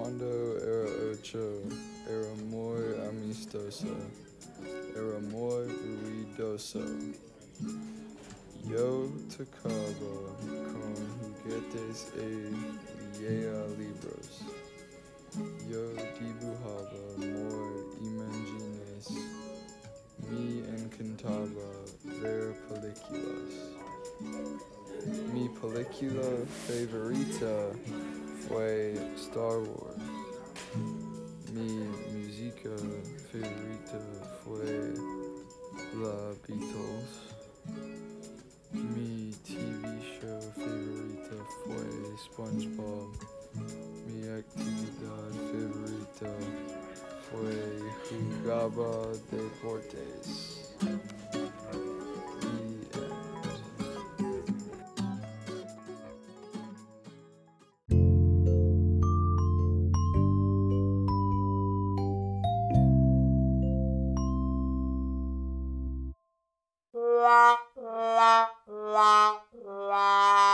cuando era ocho, era muy amistoso, era muy ruidoso. Yo tocaba con juguetes y leía libros. Yo dibujaba muy imágenes. Me encantaba ver películas. Mi película favorita fue Star Wars. Mi música favorita fue La Beatles. Mi TV show favorita fue SpongeBob. Mi actividad favorita fue jugaba deportes. la la